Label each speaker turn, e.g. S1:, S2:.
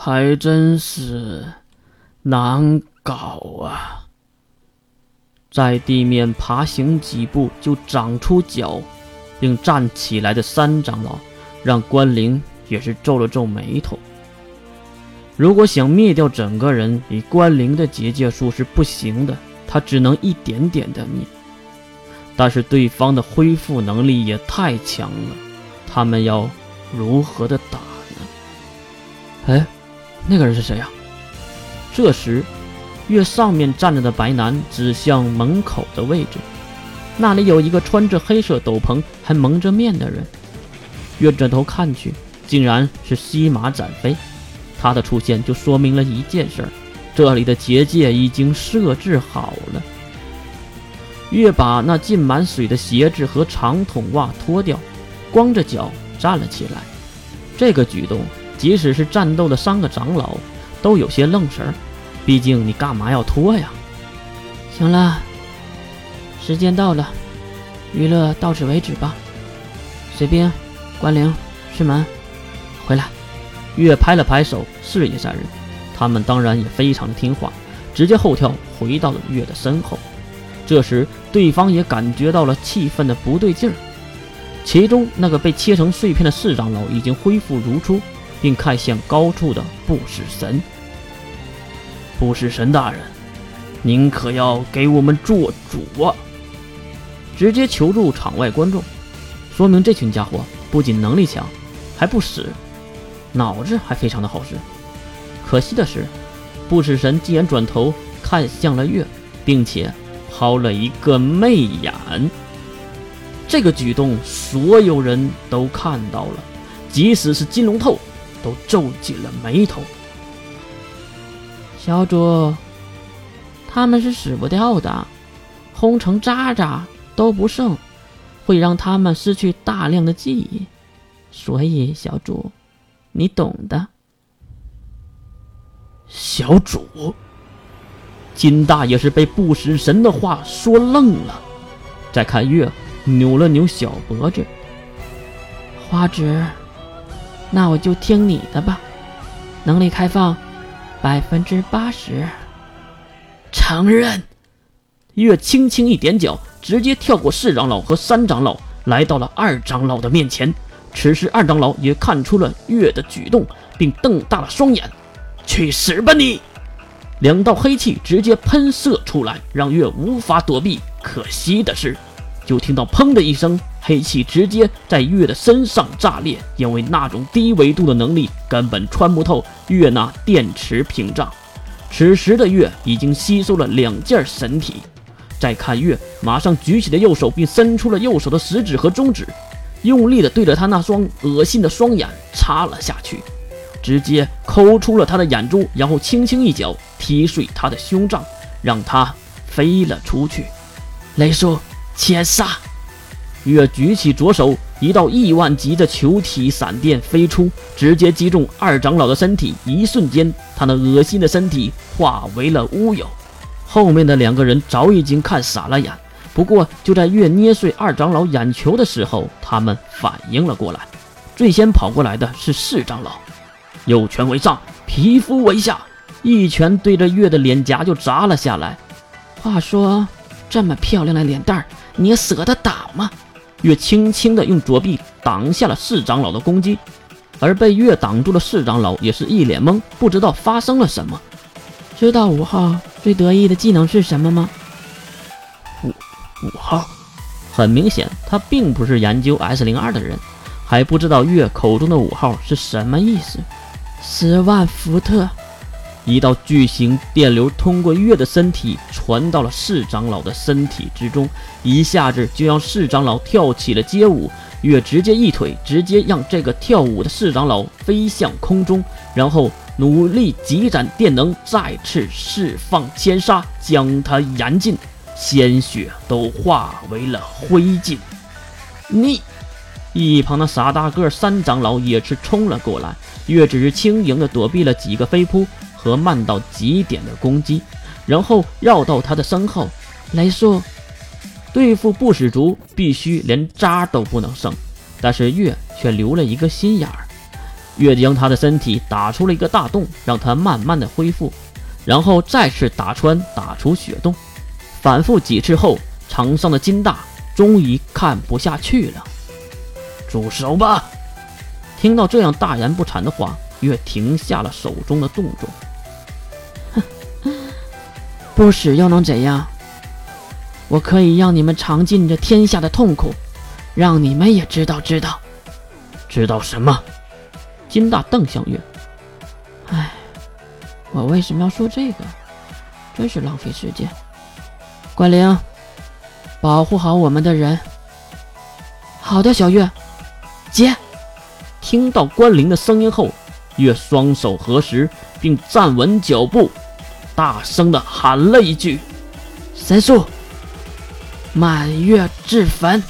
S1: 还真是难搞啊！在地面爬行几步就长出脚，并站起来的三长老，让关灵也是皱了皱眉头。如果想灭掉整个人，以关灵的结界术是不行的，他只能一点点的灭。但是对方的恢复能力也太强了，他们要如何的打呢？哎，那个人是谁呀？这时。月上面站着的白男指向门口的位置，那里有一个穿着黑色斗篷还蒙着面的人。月转头看去，竟然是西马展飞。他的出现就说明了一件事：这里的结界已经设置好了。月把那浸满水的鞋子和长筒袜脱掉，光着脚站了起来。这个举动，即使是战斗的三个长老都有些愣神儿。毕竟你干嘛要脱呀？
S2: 行了，时间到了，娱乐到此为止吧。水兵，关灵，师门，回来。
S1: 月拍了拍手，示意三人，他们当然也非常的听话，直接后跳回到了月的身后。这时，对方也感觉到了气氛的不对劲儿。其中那个被切成碎片的四长老已经恢复如初，并看向高处的不死神。不死神大人，您可要给我们做主啊！直接求助场外观众，说明这群家伙不仅能力强，还不死，脑子还非常的好使。可惜的是，不死神竟然转头看向了月，并且抛了一个媚眼。这个举动，所有人都看到了，即使是金龙透都皱紧了眉头。
S2: 小主，他们是死不掉的，轰成渣渣都不剩，会让他们失去大量的记忆，所以小主，你懂的。
S1: 小主，金大也是被不死神的话说愣了。再看月，扭了扭小脖子。
S2: 花枝，那我就听你的吧，能力开放。百分之八十，
S1: 承认。月轻轻一点脚，直接跳过四长老和三长老，来到了二长老的面前。此时，二长老也看出了月的举动，并瞪大了双眼：“去死吧你！”两道黑气直接喷射出来，让月无法躲避。可惜的是，就听到“砰”的一声。黑气直接在月的身上炸裂，因为那种低维度的能力根本穿不透月那电池屏障。此时的月已经吸收了两件神体。再看月，马上举起了右手，并伸出了右手的食指和中指，用力的对着他那双恶心的双眼插了下去，直接抠出了他的眼珠，然后轻轻一脚踢碎他的胸脏，让他飞了出去。雷叔，切杀！月举起左手，一道亿万级的球体闪电飞出，直接击中二长老的身体。一瞬间，他那恶心的身体化为了乌有。后面的两个人早已经看傻了眼。不过，就在月捏碎二长老眼球的时候，他们反应了过来。最先跑过来的是四长老，右拳为上，皮肤为下，一拳对着月的脸颊就砸了下来。
S2: 话说，这么漂亮的脸蛋儿，你舍得打吗？
S1: 月轻轻的用左臂挡下了四长老的攻击，而被月挡住的四长老也是一脸懵，不知道发生了什么。
S2: 知道五号最得意的技能是什么吗？
S1: 五五号，很明显他并不是研究 S 零二的人，还不知道月口中的五号是什么意思。
S2: 十万伏特。
S1: 一道巨型电流通过月的身体传到了四长老的身体之中，一下子就让四长老跳起了街舞。月直接一腿，直接让这个跳舞的四长老飞向空中，然后努力积攒电能，再次释放千杀，将他燃尽，鲜血都化为了灰烬。你，一旁的傻大个三长老也是冲了过来，月只是轻盈的躲避了几个飞扑。和慢到极点的攻击，然后绕到他的身后。雷叔，对付不死族必须连渣都不能剩，但是月却留了一个心眼儿。月将他的身体打出了一个大洞，让他慢慢的恢复，然后再次打穿，打出血洞，反复几次后，场上的金大终于看不下去了，住手吧！听到这样大言不惭的话，月停下了手中的动作。
S2: 不死又能怎样？我可以让你们尝尽这天下的痛苦，让你们也知道知道，
S1: 知道什么？金大瞪向月。
S2: 唉，我为什么要说这个？真是浪费时间。关灵，保护好我们的人。好的，小月，姐。
S1: 听到关灵的声音后，月双手合十，并站稳脚步。大声的喊了一句：“
S2: 神速，满月至坟。”